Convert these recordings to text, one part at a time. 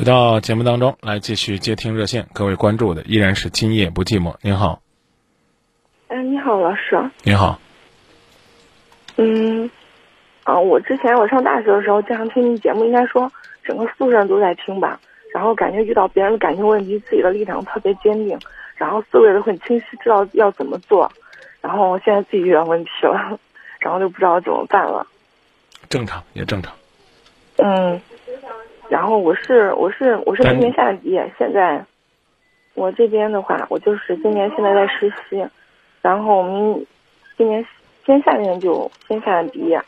回到节目当中来，继续接听热线。各位关注的依然是今夜不寂寞。您好，哎，你好，老师。您好，嗯，啊，我之前我上大学的时候经常听你节目，应该说整个宿舍人都在听吧。然后感觉遇到别人的感情问题，自己的立场特别坚定，然后思维都很清晰，知道要怎么做。然后现在自己遇到问题了，然后就不知道怎么办了。正常也正常。嗯，然后我是我是我是今年夏天毕业，现在我这边的话，我就是今年现在在实习，然后我们今年先夏天就先夏天毕业。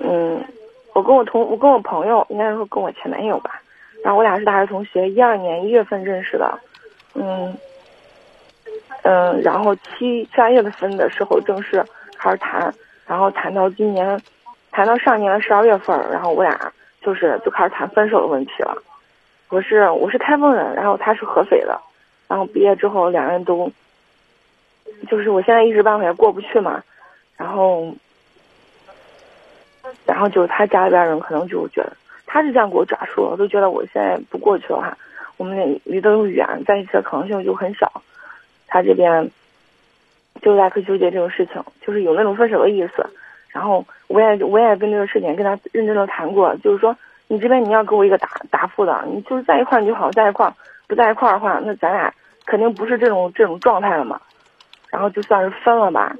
嗯，我跟我同我跟我朋友，应该说跟我前男友吧，然后我俩是大学同学，一二年一月份认识的，嗯嗯，然后七七八月份的时候正式开始谈，然后谈到今年。谈到上年的十二月份，然后我俩就是就开始谈分手的问题了。我是我是开封人，然后他是合肥的，然后毕业之后两人都，就是我现在一时半会也过不去嘛。然后，然后就是他家里边人可能就觉得他是这样给我转述，都觉得我现在不过去的话，我们离得又远，在一起的可能性就很小。他这边就在可纠结这种事情，就是有那种分手的意思。然后我也我也跟这个事情跟他认真的谈过，就是说你这边你要给我一个答答复的，你就是在一块儿就好，在一块儿不在一块儿的话，那咱俩肯定不是这种这种状态了嘛。然后就算是分了吧。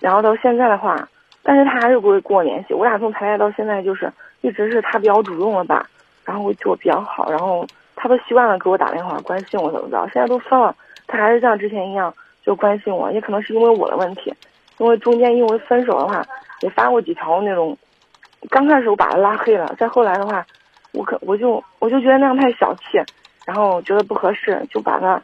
然后到现在的话，但是他还是不会跟我联系。我俩从谈恋爱到现在，就是一直是他比较主动了吧，然后对我比较好，然后他都习惯了给我打电话关心我怎么着。现在都分了，他还是像之前一样就关心我，也可能是因为我的问题，因为中间因为分手的话。也发过几条那种，刚开始我把他拉黑了，再后来的话，我可我就我就觉得那样太小气，然后觉得不合适，就把他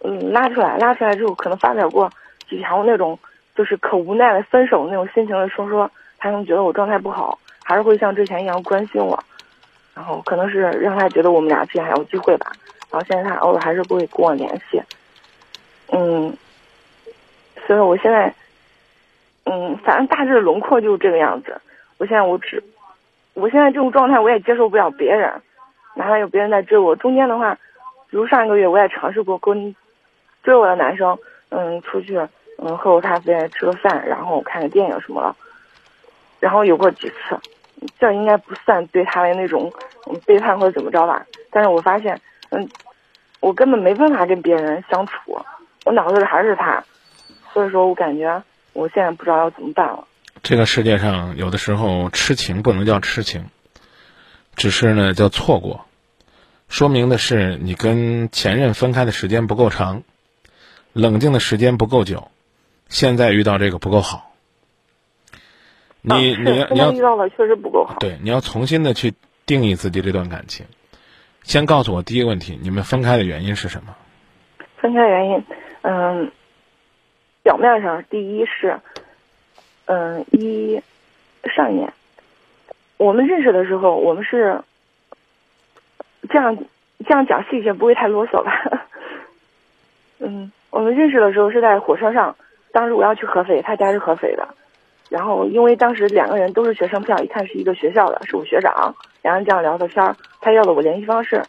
嗯拉出来，拉出来之后可能发表过几条那种就是可无奈的分手那种心情的说说，他能觉得我状态不好，还是会像之前一样关心我，然后可能是让他觉得我们俩之间还有机会吧，然后现在他偶尔还是不会跟我联系，嗯，所以我现在。嗯，反正大致的轮廓就是这个样子。我现在我只，我现在这种状态我也接受不了别人，哪怕有别人在追我。中间的话，比如上一个月我也尝试过跟追我的男生，嗯，出去，嗯，喝个咖啡，吃个饭，然后看个电影什么的。然后有过几次，这应该不算对他的那种背叛或者怎么着吧。但是我发现，嗯，我根本没办法跟别人相处，我脑子里还是他，所以说我感觉。我现在不知道要怎么办了。这个世界上有的时候痴情不能叫痴情，只是呢叫错过，说明的是你跟前任分开的时间不够长，冷静的时间不够久，现在遇到这个不够好。你你你要遇到了确实不够好。对，你要重新的去定义自己这段感情。先告诉我第一个问题：你们分开的原因是什么？分开原因，嗯。表面上，第一是，嗯，一上一年我们认识的时候，我们是这样这样讲细节，不会太啰嗦吧？嗯，我们认识的时候是在火车上，当时我要去合肥，他家是合肥的，然后因为当时两个人都是学生票，一看是一个学校的，是我学长，两人这样聊的天儿，他要了我联系方式，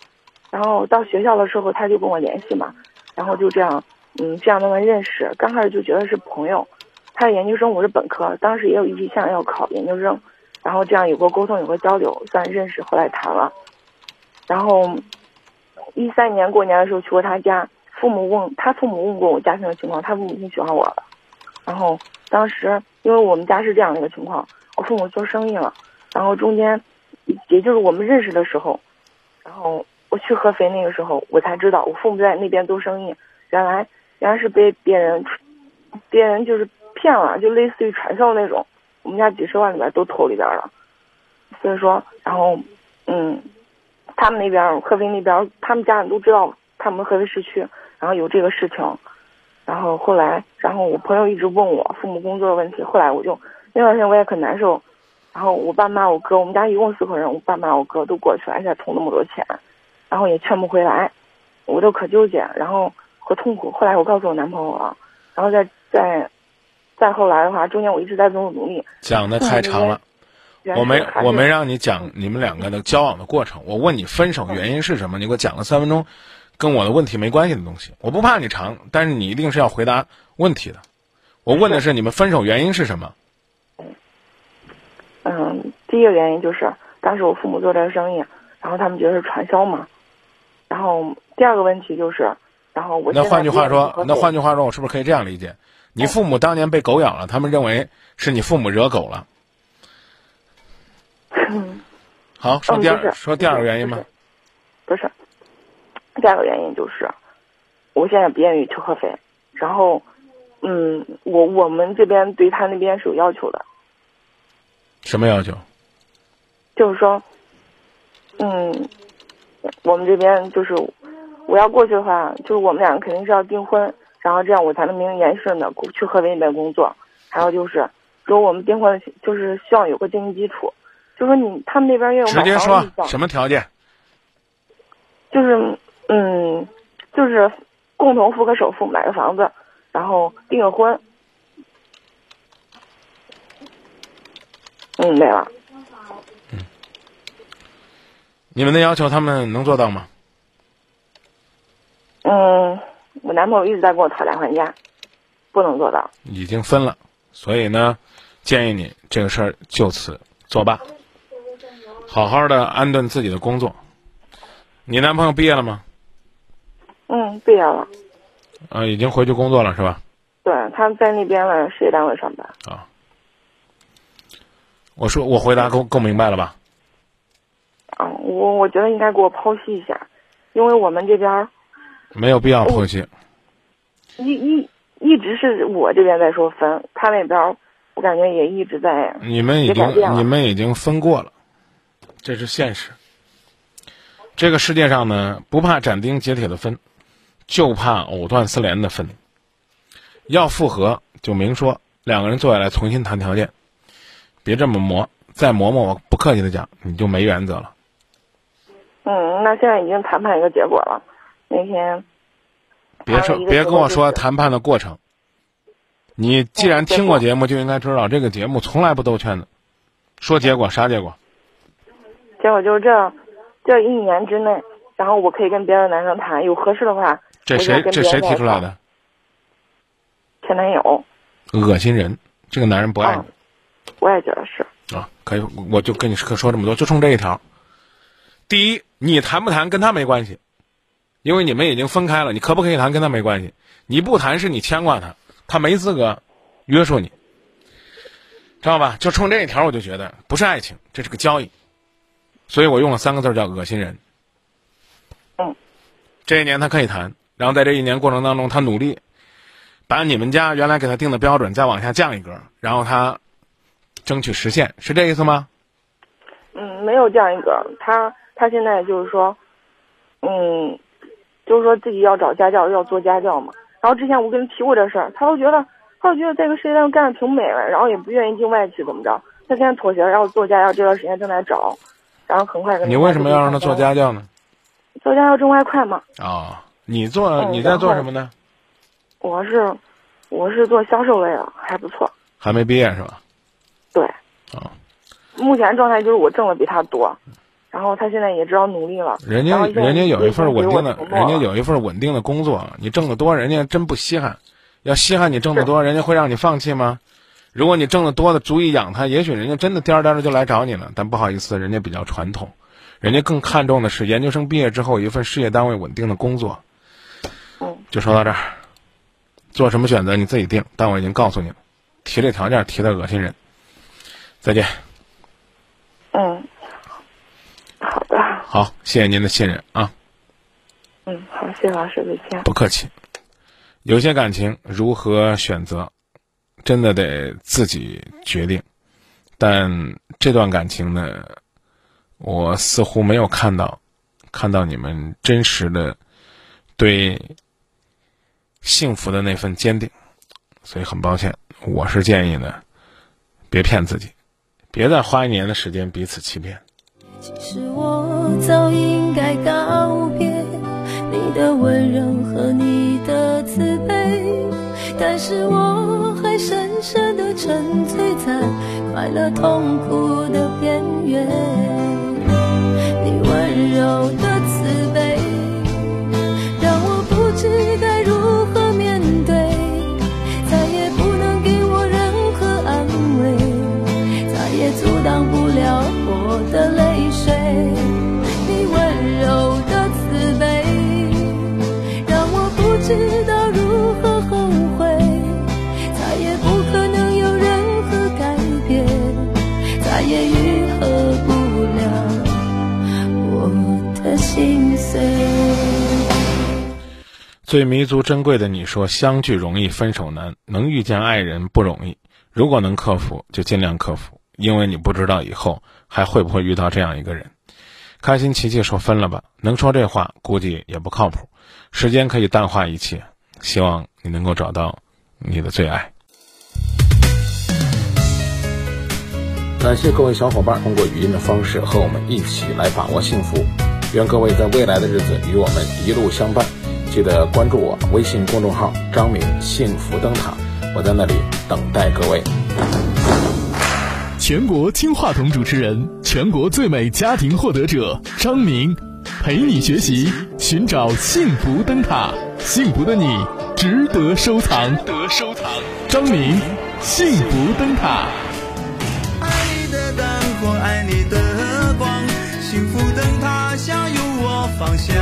然后到学校的时候他就跟我联系嘛，然后就这样。嗯，这样慢慢认识，刚开始就觉得是朋友。他是研究生，我是本科，当时也有意向要考研究生，然后这样有过沟通，有过交流，算认识。后来谈了，然后一三年过年的时候去过他家，父母问他父母问过我家庭的情况，他父母挺喜欢我的。然后当时因为我们家是这样的一个情况，我父母做生意了，然后中间也就是我们认识的时候，然后我去合肥那个时候，我才知道我父母在那边做生意，原来。原来是被别人，别人就是骗了，就类似于传销那种。我们家几十万里边都投里边了，所以说，然后，嗯，他们那边合肥那边，他们家人都知道他们合肥市区，然后有这个事情，然后后来，然后我朋友一直问我父母工作的问题，后来我就那段时间我也可难受，然后我爸妈我哥，我们家一共四口人，我爸妈我哥都过去了，而且投那么多钱，然后也劝不回来，我都可纠结，然后。和痛苦。后来我告诉我男朋友了，然后再再再后来的话，中间我一直在做努力。讲的太长了，我没我没让你讲你们两个的交往的过程，我问你分手原因是什么，你给我讲了三分钟，跟我的问题没关系的东西。我不怕你长，但是你一定是要回答问题的。我问的是你们分手原因是什么？嗯，第一个原因就是当时我父母做这个生意，然后他们觉得是传销嘛。然后第二个问题就是，然后我那换句话说那换句话说，我是不是可以这样理解？你父母当年被狗咬了，他们认为是你父母惹狗了。好，说第二，嗯说第二个原因吧。不是，第二个原因就是，我现在不愿意吃合肥，然后，嗯，我我们这边对他那边是有要求的，什么要求？就是说，嗯，我们这边就是我要过去的话，就是我们两个肯定是要订婚，然后这样我才能名正言顺的去合肥那边工作。还有就是，如果我们订婚，就是希望有个经济基础，就说你他们那边也有直接说什么条件？就是嗯，就是共同付个首付买个房子，然后订个婚。嗯，没了。你们的要求他们能做到吗？嗯，我男朋友一直在跟我讨价还价，不能做到。已经分了，所以呢，建议你这个事儿就此作罢，好好的安顿自己的工作。你男朋友毕业了吗？嗯，毕业了。啊，已经回去工作了是吧？对，他在那边的事业单位上班。啊，我说我回答够够明白了吧？啊，我我觉得应该给我剖析一下，因为我们这边儿没有必要剖析。一一一直是我这边在说分，他那边儿我感觉也一直在。你们已经你们已经分过了，这是现实。这个世界上呢，不怕斩钉截铁的分，就怕藕断丝连的分。要复合就明说，两个人坐下来重新谈条件，别这么磨，再磨磨，我不客气的讲，你就没原则了。嗯，那现在已经谈判一个结果了。那天别说别跟我说谈判的过程。你既然听过节目，就应该知道这个节目从来不兜圈子，说结果啥结果？结果就是这这一年之内，然后我可以跟别的男生谈，有合适的话，这谁这谁提出来的？前男友，恶心人！这个男人不爱你。嗯我也觉得是。啊，可以，我就跟你说说这么多，就冲这一条。第一，你谈不谈跟他没关系，因为你们已经分开了，你可不可以谈跟他没关系。你不谈是你牵挂他，他没资格约束你，知道吧？就冲这一条，我就觉得不是爱情，这是个交易，所以我用了三个字叫恶心人。嗯，这一年他可以谈，然后在这一年过程当中，他努力把你们家原来给他定的标准再往下降一格，然后他争取实现，是这意思吗？嗯，没有降一格，他他现在就是说，嗯，就是说自己要找家教，要做家教嘛。然后之前我跟他提过这事儿，他都觉得，他都觉得这个事业单位干的挺美了，然后也不愿意进外企，怎么着？他现在妥协，然后做家教，这段时间正在找，然后很快跟你为什么要让他做？家教呢？做家教挣外快嘛。啊、你做嗯你在做什么呢？我是我是做销售类的，还不错。还没毕业是吧？对，啊、目前状态就是我挣的比他多，然后他现在也知道努力了。人家人家有一份稳定的人家有一份稳定的工作，你挣得多，人家真不稀罕。要稀罕你挣得多，人家会让你放弃吗？如果你挣得多的足以养他，也许人家真的颠儿颠儿的就来找你了。但不好意思，人家比较传统，人家更看重的是研究生毕业之后一份事业单位稳定的工作。嗯，就说到这儿，做什么选择你自己定，但我已经告诉你了，提这条件提的恶心人。再见，嗯，好的，好，谢谢您的信任啊，嗯，好，谢谢老师，再见。不客气。有些感情如何选择，真的得自己决定。但这段感情呢，我似乎没有看到，看到你们真实的对幸福的那份坚定，所以很抱歉。我是建议呢，别骗自己，别再花一年的时间彼此欺骗。其实我早应该告别你的温柔和你的慈悲，但是我还深深的沉醉在快乐痛苦的边缘。你温柔的最弥足珍贵的你说，相聚容易分手难，能遇见爱人不容易。如果能克服，就尽量克服，因为你不知道以后还会不会遇到这样一个人。开心琪琪说分了吧，能说这话估计也不靠谱。时间可以淡化一切，希望你能够找到你的最爱。感谢各位小伙伴通过语音的方式和我们一起来把握幸福。愿各位在未来的日子与我们一路相伴。记得关注我微信公众号“张明幸福灯塔”，我在那里等待各位。全国金话筒主持人，全国最美家庭获得者张明，陪你学习，寻找幸福灯塔，幸福的你值得收藏。值得收藏，张明，幸福灯塔。爱你的灯火，爱你的光，幸福灯塔向有我方向。